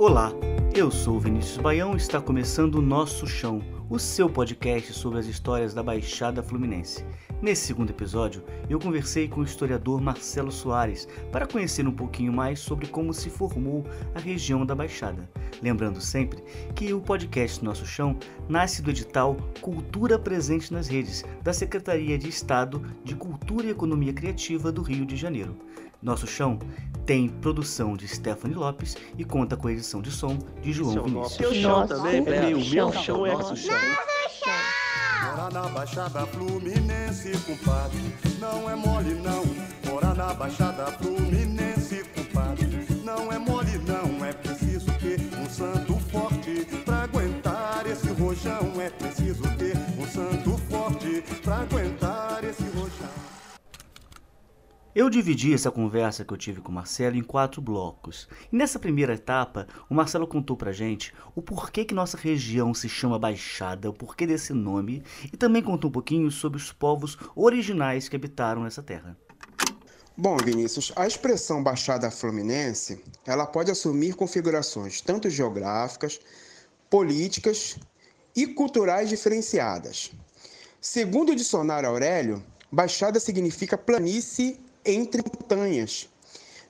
Olá, eu sou Vinícius Baião e está começando o Nosso Chão, o seu podcast sobre as histórias da Baixada Fluminense. Nesse segundo episódio, eu conversei com o historiador Marcelo Soares para conhecer um pouquinho mais sobre como se formou a região da Baixada. Lembrando sempre que o podcast Nosso Chão nasce do edital Cultura Presente nas Redes, da Secretaria de Estado de Cultura e Economia Criativa do Rio de Janeiro. Nosso Chão tem produção de Stephanie Lopes e conta com a edição de som de João Seu Vinícius. Seu chão também, Meu, meu, meu chão, chão é nosso chão. Mora na Baixada Fluminense, compadre. Não é mole, não. Mora na Baixada Fluminense, Eu dividi essa conversa que eu tive com o Marcelo em quatro blocos. E nessa primeira etapa, o Marcelo contou pra gente o porquê que nossa região se chama Baixada, o porquê desse nome, e também contou um pouquinho sobre os povos originais que habitaram nessa terra. Bom, Vinícius, a expressão Baixada Fluminense, ela pode assumir configurações tanto geográficas, políticas e culturais diferenciadas. Segundo o dicionário Aurélio, Baixada significa planície entre montanhas.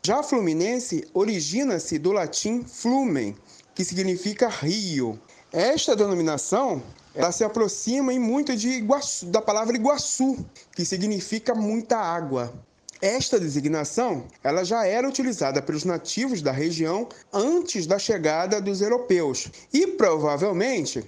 Já Fluminense origina-se do latim flumen, que significa rio. Esta denominação ela se aproxima em muito de Iguaçu, da palavra Iguaçu, que significa muita água. Esta designação ela já era utilizada pelos nativos da região antes da chegada dos europeus e provavelmente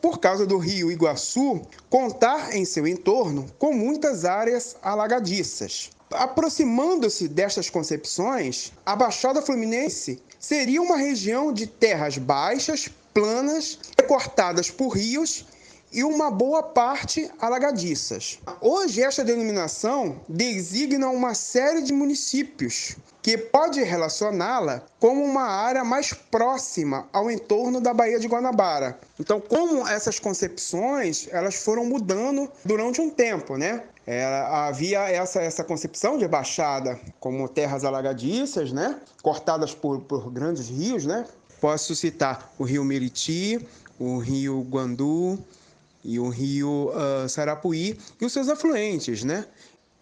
por causa do rio Iguaçu contar em seu entorno com muitas áreas alagadiças. Aproximando-se destas concepções, a Baixada Fluminense seria uma região de terras baixas, planas, cortadas por rios e uma boa parte alagadiças. Hoje, esta denominação designa uma série de municípios que pode relacioná-la como uma área mais próxima ao entorno da Baía de Guanabara. Então, como essas concepções elas foram mudando durante um tempo, né? Era, havia essa, essa concepção de baixada como terras alagadiças, né? cortadas por, por grandes rios. Né? Posso citar o rio Meriti, o rio Guandu e o rio uh, Sarapuí e os seus afluentes, né?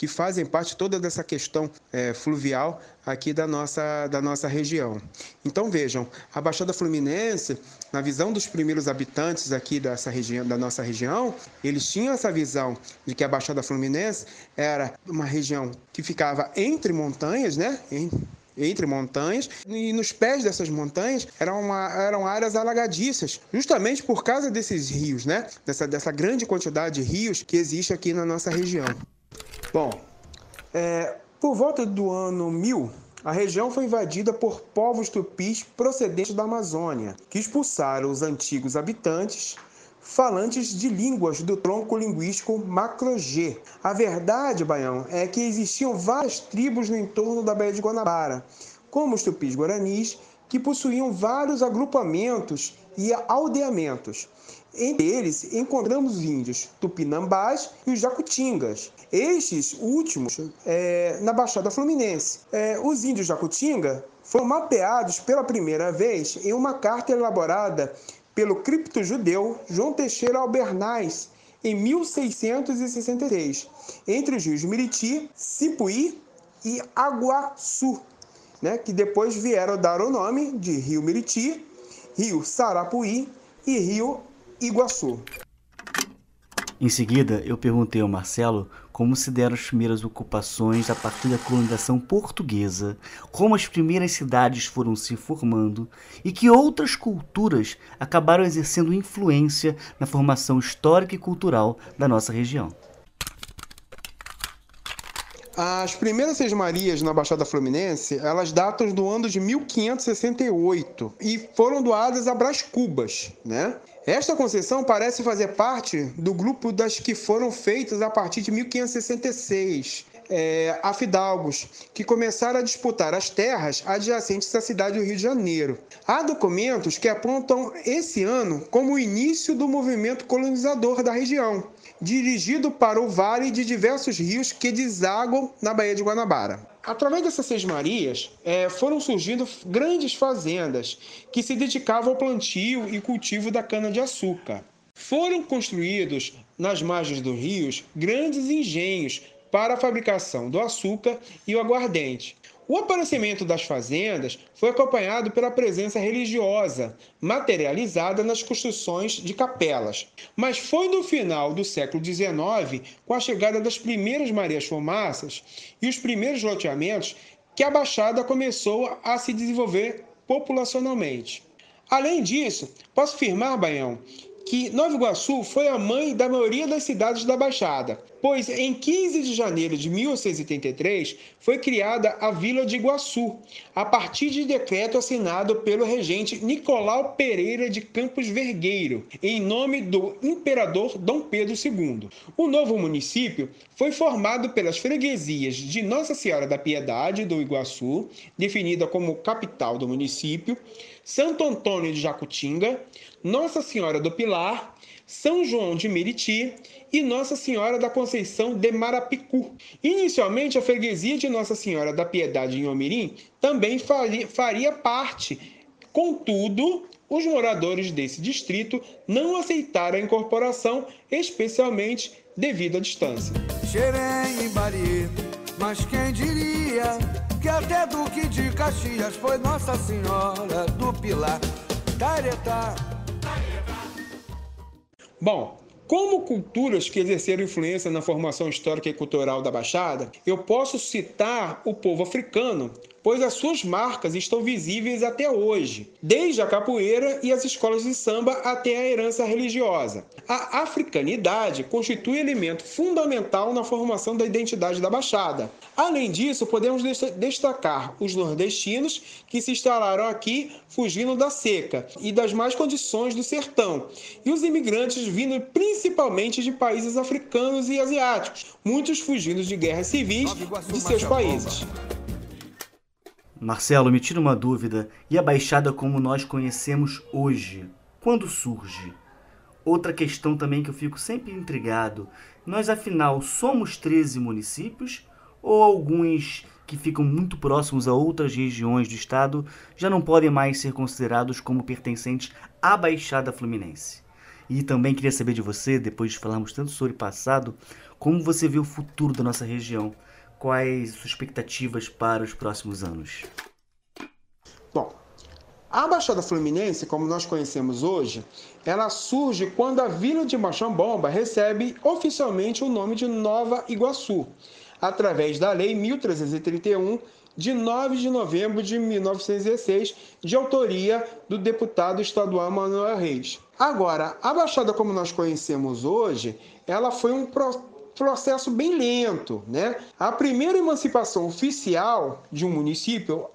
Que fazem parte toda dessa questão é, fluvial aqui da nossa, da nossa região. Então vejam, a Baixada Fluminense, na visão dos primeiros habitantes aqui dessa região, da nossa região, eles tinham essa visão de que a Baixada Fluminense era uma região que ficava entre montanhas, né? entre montanhas, e nos pés dessas montanhas eram, uma, eram áreas alagadiças, justamente por causa desses rios, né? Dessa, dessa grande quantidade de rios que existe aqui na nossa região. Bom, é, por volta do ano 1000, a região foi invadida por povos tupis procedentes da Amazônia, que expulsaram os antigos habitantes falantes de línguas do tronco linguístico Macro-G. A verdade, Baião, é que existiam várias tribos no entorno da Baía de Guanabara, como os tupis guaranis, que possuíam vários agrupamentos e aldeamentos. Entre eles, encontramos os índios tupinambás e os jacutingas. Estes últimos é, na Baixada Fluminense. É, os índios jacutinga foram mapeados pela primeira vez em uma carta elaborada pelo cripto-judeu João Teixeira Albernaz em 1663, entre os rios Miriti, Cipuí e Aguaçu, né, que depois vieram dar o nome de Rio Miriti, Rio Sarapuí e Rio Iguaçu. Em seguida, eu perguntei ao Marcelo como se deram as primeiras ocupações a partir da colonização portuguesa, como as primeiras cidades foram se formando e que outras culturas acabaram exercendo influência na formação histórica e cultural da nossa região. As primeiras Seis Marias na Baixada Fluminense, elas datam do ano de 1568 e foram doadas a Brás Cubas, né? Esta concessão parece fazer parte do grupo das que foram feitas a partir de 1566, é, a fidalgos, que começaram a disputar as terras adjacentes à cidade do Rio de Janeiro. Há documentos que apontam esse ano como o início do movimento colonizador da região, dirigido para o vale de diversos rios que desaguam na Baía de Guanabara. Através dessas seis Marias, é, foram surgindo grandes fazendas que se dedicavam ao plantio e cultivo da cana-de-açúcar. Foram construídos nas margens dos rios grandes engenhos para a fabricação do açúcar e o aguardente. O aparecimento das fazendas foi acompanhado pela presença religiosa, materializada nas construções de capelas. Mas foi no final do século XIX, com a chegada das primeiras Marias Fumaças e os primeiros loteamentos, que a Baixada começou a se desenvolver populacionalmente. Além disso, posso afirmar, Baião, que Nova Iguaçu foi a mãe da maioria das cidades da Baixada, pois em 15 de janeiro de 1883 foi criada a Vila de Iguaçu, a partir de decreto assinado pelo regente Nicolau Pereira de Campos Vergueiro, em nome do imperador Dom Pedro II. O novo município foi formado pelas freguesias de Nossa Senhora da Piedade do Iguaçu, definida como capital do município, Santo Antônio de Jacutinga, Nossa Senhora do Pilar, São João de Meriti e Nossa Senhora da Conceição de Marapicu. Inicialmente, a freguesia de Nossa Senhora da Piedade em Omirim também faria, parte. Contudo, os moradores desse distrito não aceitaram a incorporação, especialmente devido à distância. Xerém Bari, mas quem diria que até Duque de Caxias foi Nossa Senhora do Pilar. Taretá. Bom, como culturas que exerceram influência na formação histórica e cultural da Baixada, eu posso citar o povo africano, pois as suas marcas estão visíveis até hoje, desde a capoeira e as escolas de samba até a herança religiosa. A africanidade constitui elemento fundamental na formação da identidade da Baixada. Além disso, podemos destacar os nordestinos que se instalaram aqui fugindo da seca e das más condições do sertão, e os imigrantes vindo principalmente de países africanos e asiáticos, muitos fugindo de guerras civis de seus países. Marcelo, me tira uma dúvida. E a Baixada como nós conhecemos hoje? Quando surge? Outra questão também que eu fico sempre intrigado. Nós, afinal, somos 13 municípios ou alguns que ficam muito próximos a outras regiões do estado já não podem mais ser considerados como pertencentes à Baixada Fluminense? E também queria saber de você, depois de falarmos tanto sobre o passado, como você vê o futuro da nossa região quais suas expectativas para os próximos anos? Bom, a Baixada Fluminense, como nós conhecemos hoje, ela surge quando a Vila de Machambomba recebe oficialmente o nome de Nova Iguaçu, através da Lei 1331 de 9 de novembro de 1916, de autoria do deputado estadual Manuel Reis. Agora, a Baixada como nós conhecemos hoje, ela foi um processo bem lento, né? A primeira emancipação oficial de um município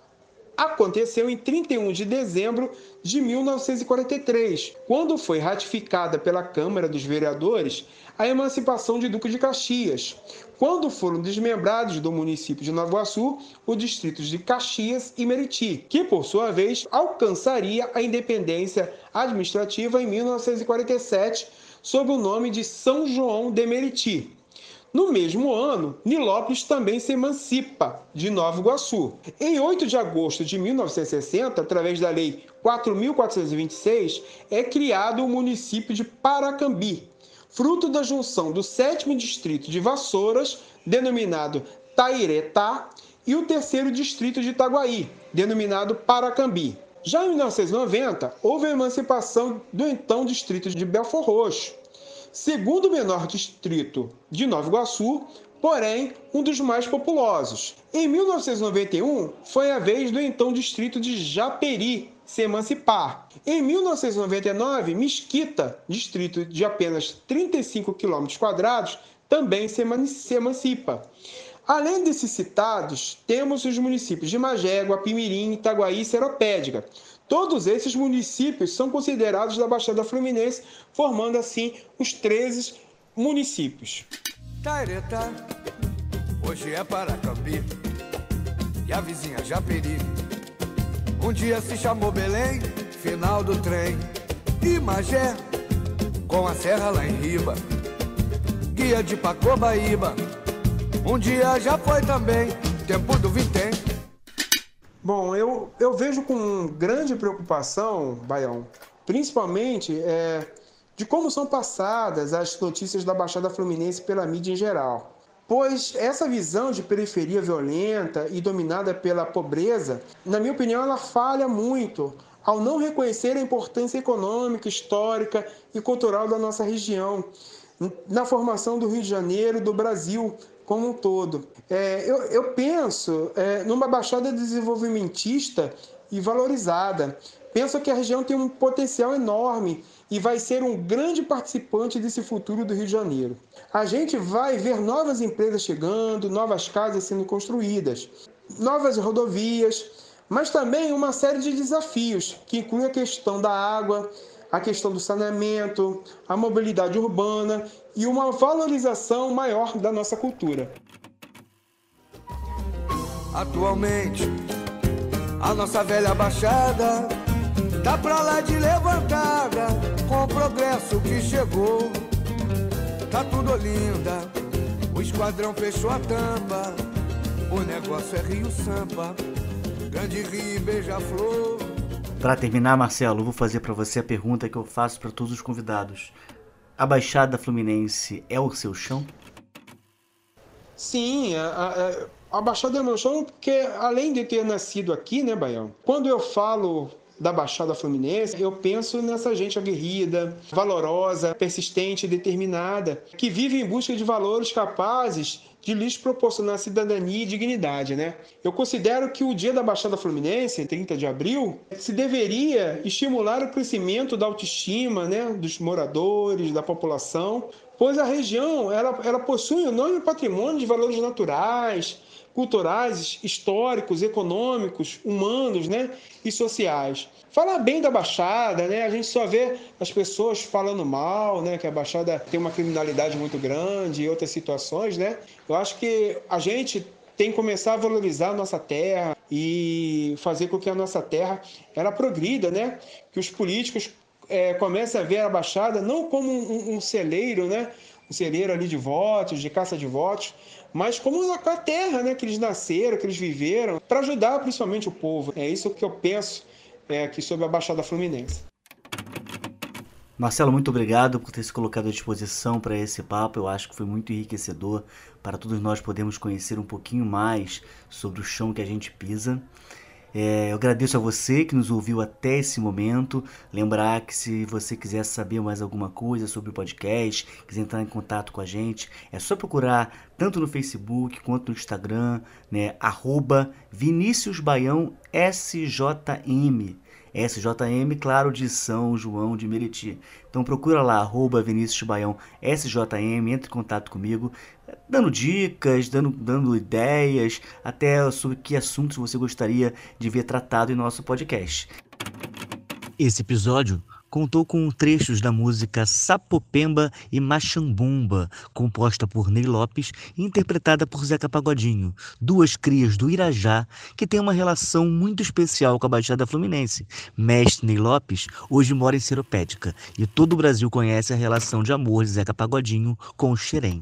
aconteceu em 31 de dezembro de 1943, quando foi ratificada pela Câmara dos Vereadores a emancipação de Duque de Caxias, quando foram desmembrados do município de Nova Iguaçu os distritos de Caxias e Meriti, que por sua vez alcançaria a independência administrativa em 1947 sob o nome de São João de Meriti. No mesmo ano, Nilópolis também se emancipa de Nova Iguaçu. Em 8 de agosto de 1960, através da Lei 4.426, é criado o município de Paracambi, fruto da junção do sétimo distrito de Vassouras, denominado Tairetá, e o terceiro distrito de Itaguaí, denominado Paracambi. Já em 1990, houve a emancipação do então distrito de Belfor Roxo, segundo menor distrito de Nova Iguaçu, porém um dos mais populosos. Em 1991, foi a vez do então distrito de Japeri se emancipar. Em 1999, Mesquita, distrito de apenas 35 km quadrados, também se emancipa. Além desses citados, temos os municípios de Magégua, Pimirim, Itaguaí e Seropédica, Todos esses municípios são considerados da Baixada Fluminense, formando assim os 13 municípios. Taireta, hoje é Paracambi e a vizinha Japeri. Um dia se chamou Belém, final do trem. E Magé, com a serra lá em riba. Guia de Pacobaíba, um dia já foi também. tempo do vintém. Bom, eu, eu vejo com grande preocupação, Baião, principalmente é, de como são passadas as notícias da Baixada Fluminense pela mídia em geral. Pois essa visão de periferia violenta e dominada pela pobreza, na minha opinião, ela falha muito ao não reconhecer a importância econômica, histórica e cultural da nossa região na formação do Rio de Janeiro e do Brasil como um todo. É, eu, eu, penso é, numa baixada desenvolvimentista e valorizada. Penso que a região tem um potencial enorme e vai ser um grande participante desse futuro do Rio de Janeiro. A gente vai ver novas empresas chegando, novas casas sendo construídas, novas rodovias, mas também uma série de desafios que incluem a questão da água, a questão do saneamento, a mobilidade urbana e uma valorização maior da nossa cultura. Atualmente, a nossa velha baixada tá pra lá de levantada com o progresso que chegou. Tá tudo linda, o esquadrão fechou a tampa. O negócio é Rio Sampa, Grande Rio Beija-Flor. Para terminar, Marcelo, vou fazer para você a pergunta que eu faço para todos os convidados. A Baixada Fluminense é o seu chão? Sim, a, a, a Baixada é o meu chão porque, além de ter nascido aqui, né, Baião? Quando eu falo da Baixada Fluminense, eu penso nessa gente aguerrida, valorosa, persistente, determinada, que vive em busca de valores capazes de lhes proporcionar cidadania e dignidade, né? Eu considero que o Dia da Baixada Fluminense, 30 de abril, se deveria estimular o crescimento da autoestima, né, dos moradores, da população, pois a região ela, ela possui um enorme patrimônio de valores naturais, culturais, históricos, econômicos, humanos né, e sociais. Falar bem da Baixada, né, a gente só vê as pessoas falando mal, né, que a Baixada tem uma criminalidade muito grande e outras situações. Né? Eu acho que a gente tem que começar a valorizar a nossa terra e fazer com que a nossa terra ela progrida, né? que os políticos é, comecem a ver a Baixada não como um, um celeiro, né? Celeiro ali de votos, de caça de votos, mas como a terra né, que eles nasceram, que eles viveram, para ajudar principalmente o povo. É isso que eu penso é, aqui sobre a Baixada Fluminense. Marcelo, muito obrigado por ter se colocado à disposição para esse papo. Eu acho que foi muito enriquecedor para todos nós podermos conhecer um pouquinho mais sobre o chão que a gente pisa. É, eu agradeço a você que nos ouviu até esse momento. Lembrar que se você quiser saber mais alguma coisa sobre o podcast, quiser entrar em contato com a gente, é só procurar tanto no Facebook quanto no Instagram, né? Arroba Vinícius Baião SJM. SJM, claro, de São João de Meriti. Então procura lá, arroba Vinícius Baião SJM, entre em contato comigo, dando dicas, dando, dando ideias, até sobre que assuntos você gostaria de ver tratado em nosso podcast. Esse episódio contou com trechos da música Sapopemba e Machambumba, composta por Ney Lopes e interpretada por Zeca Pagodinho, duas crias do Irajá que têm uma relação muito especial com a Baixada Fluminense. Mestre Ney Lopes hoje mora em Seropédica e todo o Brasil conhece a relação de amor de Zeca Pagodinho com o Xerém.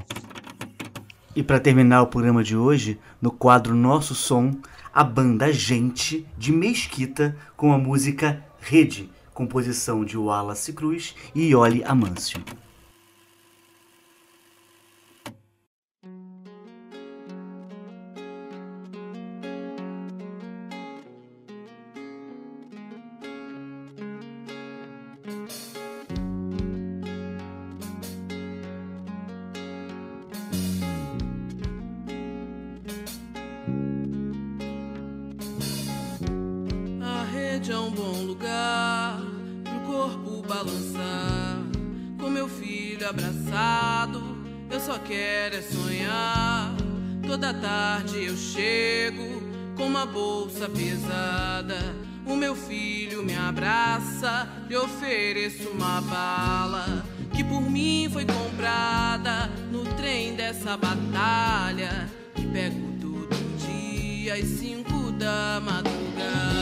E para terminar o programa de hoje, no quadro Nosso Som, a banda Gente de Mesquita com a música Rede composição de Wallace Cruz e Ioli Amâncio. É um bom lugar pro corpo balançar. Com meu filho abraçado, eu só quero é sonhar. Toda tarde eu chego com uma bolsa pesada. O meu filho me abraça, lhe ofereço uma bala que por mim foi comprada no trem dessa batalha. Que pego todo dia às cinco da madrugada.